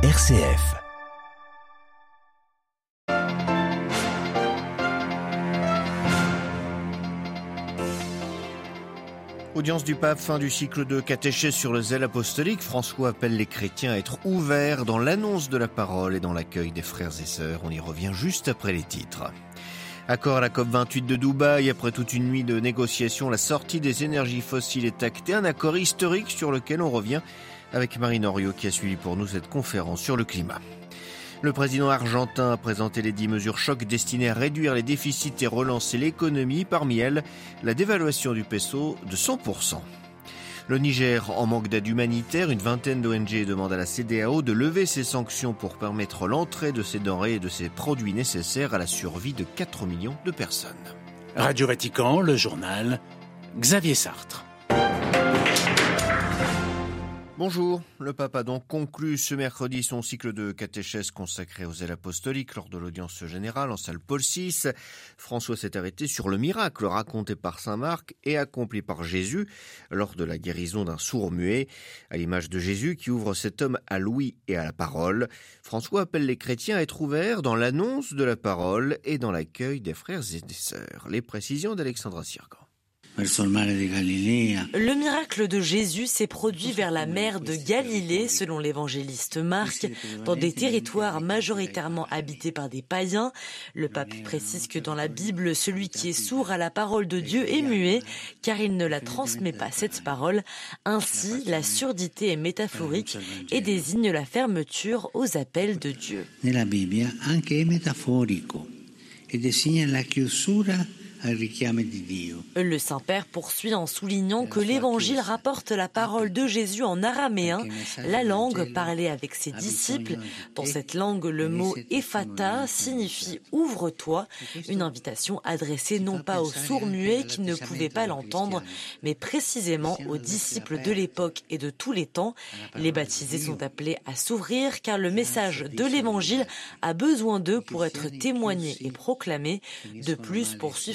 RCF. Audience du pape, fin du cycle de catéchèse sur le zèle apostolique. François appelle les chrétiens à être ouverts dans l'annonce de la parole et dans l'accueil des frères et sœurs. On y revient juste après les titres. Accord à la COP28 de Dubaï. Après toute une nuit de négociations, la sortie des énergies fossiles est actée. Un accord historique sur lequel on revient avec Marine Oriot qui a suivi pour nous cette conférence sur le climat. Le président argentin a présenté les dix mesures chocs destinées à réduire les déficits et relancer l'économie. Parmi elles, la dévaluation du peso de 100%. Le Niger en manque d'aide humanitaire, une vingtaine d'ONG demandent à la CDAO de lever ses sanctions pour permettre l'entrée de ces denrées et de ces produits nécessaires à la survie de 4 millions de personnes. Radio Vatican, le journal, Xavier Sartre. Bonjour, le pape a donc conclu ce mercredi son cycle de catéchèse consacré aux ailes apostoliques lors de l'audience générale en salle Paul VI. François s'est arrêté sur le miracle raconté par saint Marc et accompli par Jésus lors de la guérison d'un sourd muet, à l'image de Jésus qui ouvre cet homme à l'ouïe et à la parole. François appelle les chrétiens à être ouverts dans l'annonce de la parole et dans l'accueil des frères et des sœurs. Les précisions d'Alexandra Sirgan. Le miracle de Jésus s'est produit vers la mer de Galilée, selon l'évangéliste Marc, dans des territoires majoritairement habités par des païens. Le pape précise que dans la Bible, celui qui est sourd à la parole de Dieu est muet, car il ne la transmet pas cette parole. Ainsi, la surdité est métaphorique et désigne la fermeture aux appels de Dieu. Anche e la chiusura le Saint-Père poursuit en soulignant que l'Évangile rapporte la parole de Jésus en araméen, la langue parlée avec ses disciples. Dans cette langue, le mot ephata signifie ouvre-toi, une invitation adressée non pas aux sourds-muets qui ne pouvaient pas l'entendre, mais précisément aux disciples de l'époque et de tous les temps. Les baptisés sont appelés à s'ouvrir car le message de l'Évangile a besoin d'eux pour être témoigné et proclamé. De plus, poursuit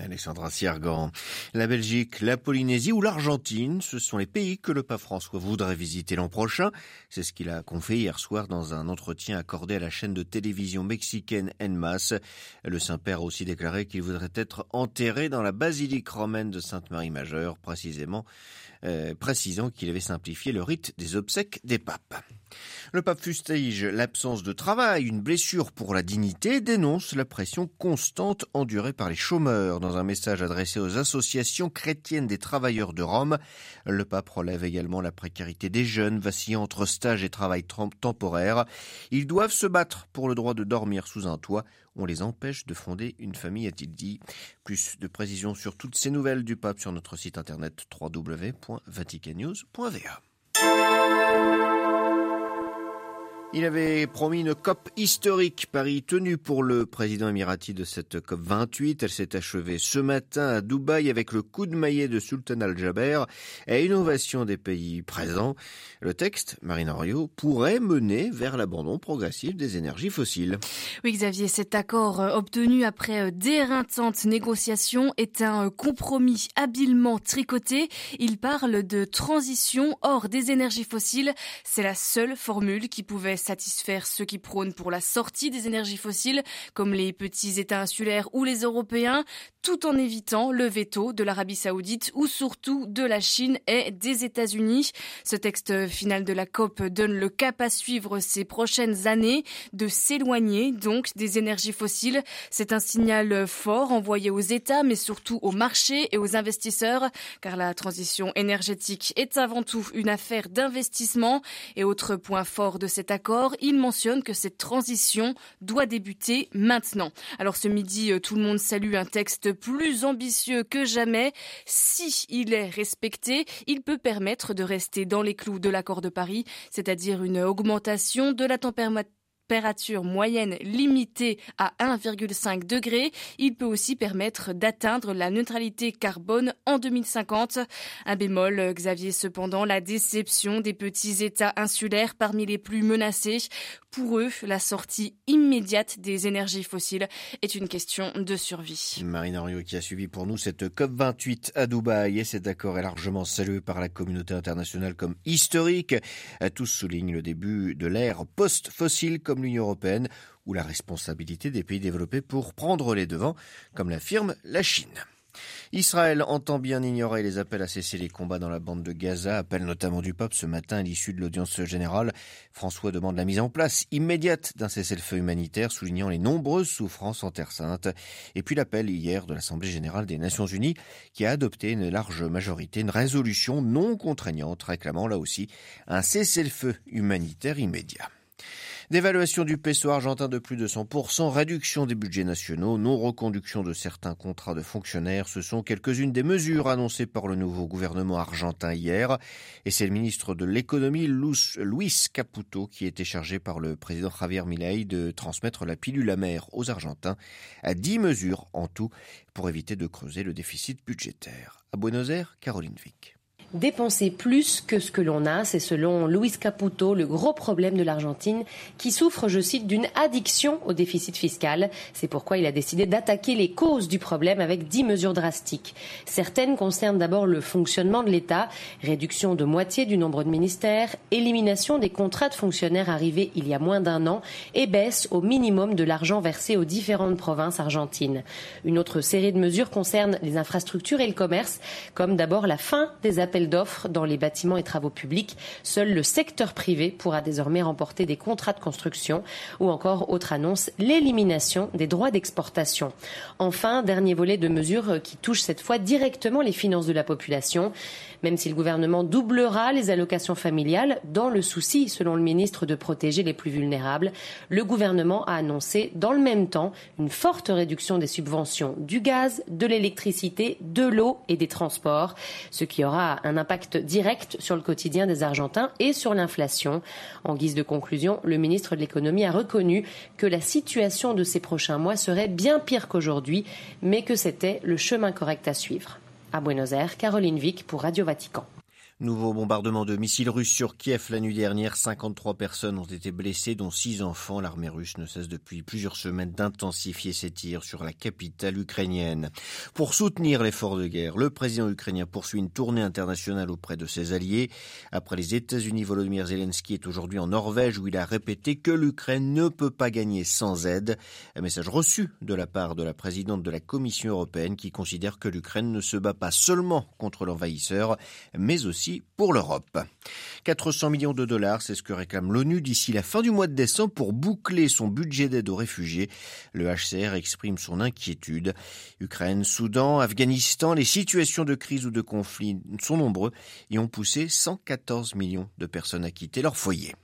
Alexandra Siergan. La Belgique, la Polynésie ou l'Argentine, ce sont les pays que le pape François voudrait visiter l'an prochain. C'est ce qu'il a confié hier soir dans un entretien accordé à la chaîne de télévision mexicaine Enmas. Le Saint-Père a aussi déclaré qu'il voudrait être enterré dans la basilique romaine de Sainte-Marie-Majeure, précisément, euh, précisant qu'il avait simplifié le rite des obsèques des papes. Le pape fustige l'absence de travail, une blessure pour la dignité, dénonce la pression constante endurée par les chômeurs. Dans un message adressé aux associations chrétiennes des travailleurs de Rome, le pape relève également la précarité des jeunes vacillant entre stage et travail temporaire. Ils doivent se battre pour le droit de dormir sous un toit. On les empêche de fonder une famille, a-t-il dit. Plus de précisions sur toutes ces nouvelles du pape sur notre site internet www.vaticannews.va. Il avait promis une COP historique, Paris tenu pour le président émirati de cette COP 28. Elle s'est achevée ce matin à Dubaï avec le coup de maillet de Sultan Al-Jaber et innovation des pays présents. Le texte, Marine Oriot, pourrait mener vers l'abandon progressif des énergies fossiles. Oui, Xavier, cet accord euh, obtenu après euh, d'éreintantes négociations est un euh, compromis habilement tricoté. Il parle de transition hors des énergies fossiles. C'est la seule formule qui pouvait satisfaire ceux qui prônent pour la sortie des énergies fossiles, comme les petits États insulaires ou les Européens, tout en évitant le veto de l'Arabie saoudite ou surtout de la Chine et des États-Unis. Ce texte final de la COP donne le cap à suivre ces prochaines années, de s'éloigner donc des énergies fossiles. C'est un signal fort envoyé aux États, mais surtout aux marchés et aux investisseurs, car la transition énergétique est avant tout une affaire d'investissement. Et autre point fort de cet accord, il mentionne que cette transition doit débuter maintenant. Alors ce midi, tout le monde salue un texte plus ambitieux que jamais. Si il est respecté, il peut permettre de rester dans les clous de l'accord de Paris, c'est-à-dire une augmentation de la température température moyenne limitée à 1,5 degré. Il peut aussi permettre d'atteindre la neutralité carbone en 2050. Un bémol, Xavier, cependant, la déception des petits États insulaires parmi les plus menacés. Pour eux, la sortie immédiate des énergies fossiles est une question de survie. Marine Henriot qui a suivi pour nous cette COP28 à Dubaï et cet accord est largement salué par la communauté internationale comme historique. Tous soulignent le début de l'ère post-fossile comme l'Union européenne ou la responsabilité des pays développés pour prendre les devants, comme l'affirme la Chine. Israël entend bien ignorer les appels à cesser les combats dans la bande de Gaza, appel notamment du pape ce matin à l'issue de l'audience générale. François demande la mise en place immédiate d'un cessez-le-feu humanitaire, soulignant les nombreuses souffrances en Terre Sainte. Et puis l'appel hier de l'Assemblée générale des Nations unies qui a adopté une large majorité une résolution non contraignante réclamant là aussi un cessez-le-feu humanitaire immédiat. Dévaluation du peso argentin de plus de 100%, réduction des budgets nationaux, non-reconduction de certains contrats de fonctionnaires, ce sont quelques-unes des mesures annoncées par le nouveau gouvernement argentin hier. Et c'est le ministre de l'économie, Luis Caputo, qui était chargé par le président Javier Milei de transmettre la pilule amère aux Argentins à 10 mesures en tout pour éviter de creuser le déficit budgétaire. À Buenos Aires, Caroline Vic dépenser plus que ce que l'on a. C'est selon Luis Caputo le gros problème de l'Argentine qui souffre, je cite, d'une addiction au déficit fiscal. C'est pourquoi il a décidé d'attaquer les causes du problème avec dix mesures drastiques. Certaines concernent d'abord le fonctionnement de l'État, réduction de moitié du nombre de ministères, élimination des contrats de fonctionnaires arrivés il y a moins d'un an et baisse au minimum de l'argent versé aux différentes provinces argentines. Une autre série de mesures concerne les infrastructures et le commerce, comme d'abord la fin des appels d'offres dans les bâtiments et travaux publics. Seul le secteur privé pourra désormais remporter des contrats de construction ou encore, autre annonce, l'élimination des droits d'exportation. Enfin, dernier volet de mesures qui touche cette fois directement les finances de la population même si le gouvernement doublera les allocations familiales dans le souci, selon le ministre, de protéger les plus vulnérables. Le gouvernement a annoncé dans le même temps une forte réduction des subventions du gaz, de l'électricité, de l'eau et des transports, ce qui aura impact direct sur le quotidien des Argentins et sur l'inflation. En guise de conclusion, le ministre de l'économie a reconnu que la situation de ces prochains mois serait bien pire qu'aujourd'hui, mais que c'était le chemin correct à suivre. À Buenos Aires, Caroline Vic pour Radio Vatican. Nouveau bombardement de missiles russes sur Kiev la nuit dernière. 53 personnes ont été blessées, dont 6 enfants. L'armée russe ne cesse depuis plusieurs semaines d'intensifier ses tirs sur la capitale ukrainienne. Pour soutenir l'effort de guerre, le président ukrainien poursuit une tournée internationale auprès de ses alliés. Après les États-Unis, Volodymyr Zelensky est aujourd'hui en Norvège où il a répété que l'Ukraine ne peut pas gagner sans aide. Un message reçu de la part de la présidente de la Commission européenne qui considère que l'Ukraine ne se bat pas seulement contre l'envahisseur, mais aussi pour l'Europe. 400 millions de dollars, c'est ce que réclame l'ONU d'ici la fin du mois de décembre pour boucler son budget d'aide aux réfugiés. Le HCR exprime son inquiétude. Ukraine, Soudan, Afghanistan, les situations de crise ou de conflit sont nombreux et ont poussé 114 millions de personnes à quitter leur foyer.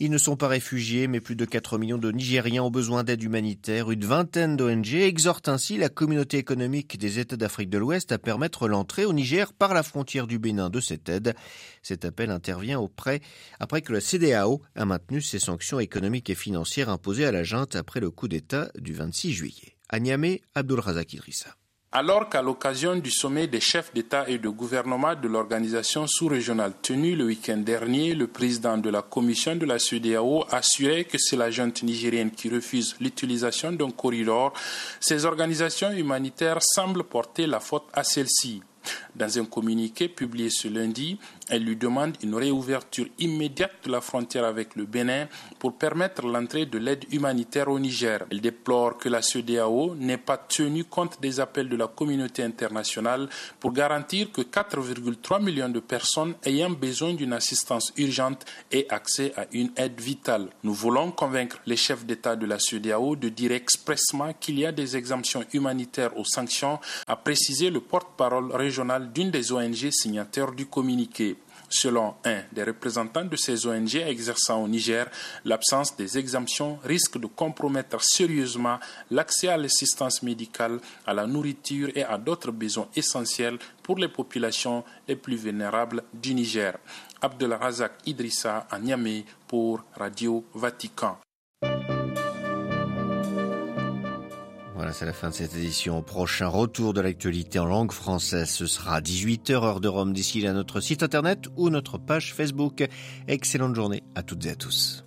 Ils ne sont pas réfugiés, mais plus de 4 millions de Nigériens ont besoin d'aide humanitaire. Une vingtaine d'ONG exhortent ainsi la communauté économique des États d'Afrique de l'Ouest à permettre l'entrée au Niger par la frontière du Bénin de cette aide. Cet appel intervient auprès, après que la CDAO a maintenu ses sanctions économiques et financières imposées à la junte après le coup d'État du 26 juillet. À Niamey, Abdul Razak Idrissa. Alors qu'à l'occasion du sommet des chefs d'État et de gouvernement de l'organisation sous-régionale tenu le week-end dernier, le président de la commission de la CEDEAO assurait que c'est la junte nigérienne qui refuse l'utilisation d'un corridor. Ces organisations humanitaires semblent porter la faute à celle-ci. Dans un communiqué publié ce lundi, elle lui demande une réouverture immédiate de la frontière avec le Bénin pour permettre l'entrée de l'aide humanitaire au Niger. Elle déplore que la CEDEAO n'ait pas tenu compte des appels de la communauté internationale pour garantir que 4,3 millions de personnes ayant besoin d'une assistance urgente aient accès à une aide vitale. Nous voulons convaincre les chefs d'État de la CEDEAO de dire expressement qu'il y a des exemptions humanitaires aux sanctions, a précisé le porte-parole régional d'une des ONG signataires du communiqué. Selon un des représentants de ces ONG exerçant au Niger, l'absence des exemptions risque de compromettre sérieusement l'accès à l'assistance médicale, à la nourriture et à d'autres besoins essentiels pour les populations les plus vulnérables du Niger. Abdelrazak Idrissa à Niamey pour Radio Vatican. C'est la fin de cette édition. Prochain retour de l'actualité en langue française. Ce sera 18h heure de Rome d'ici là notre site internet ou notre page Facebook. Excellente journée à toutes et à tous.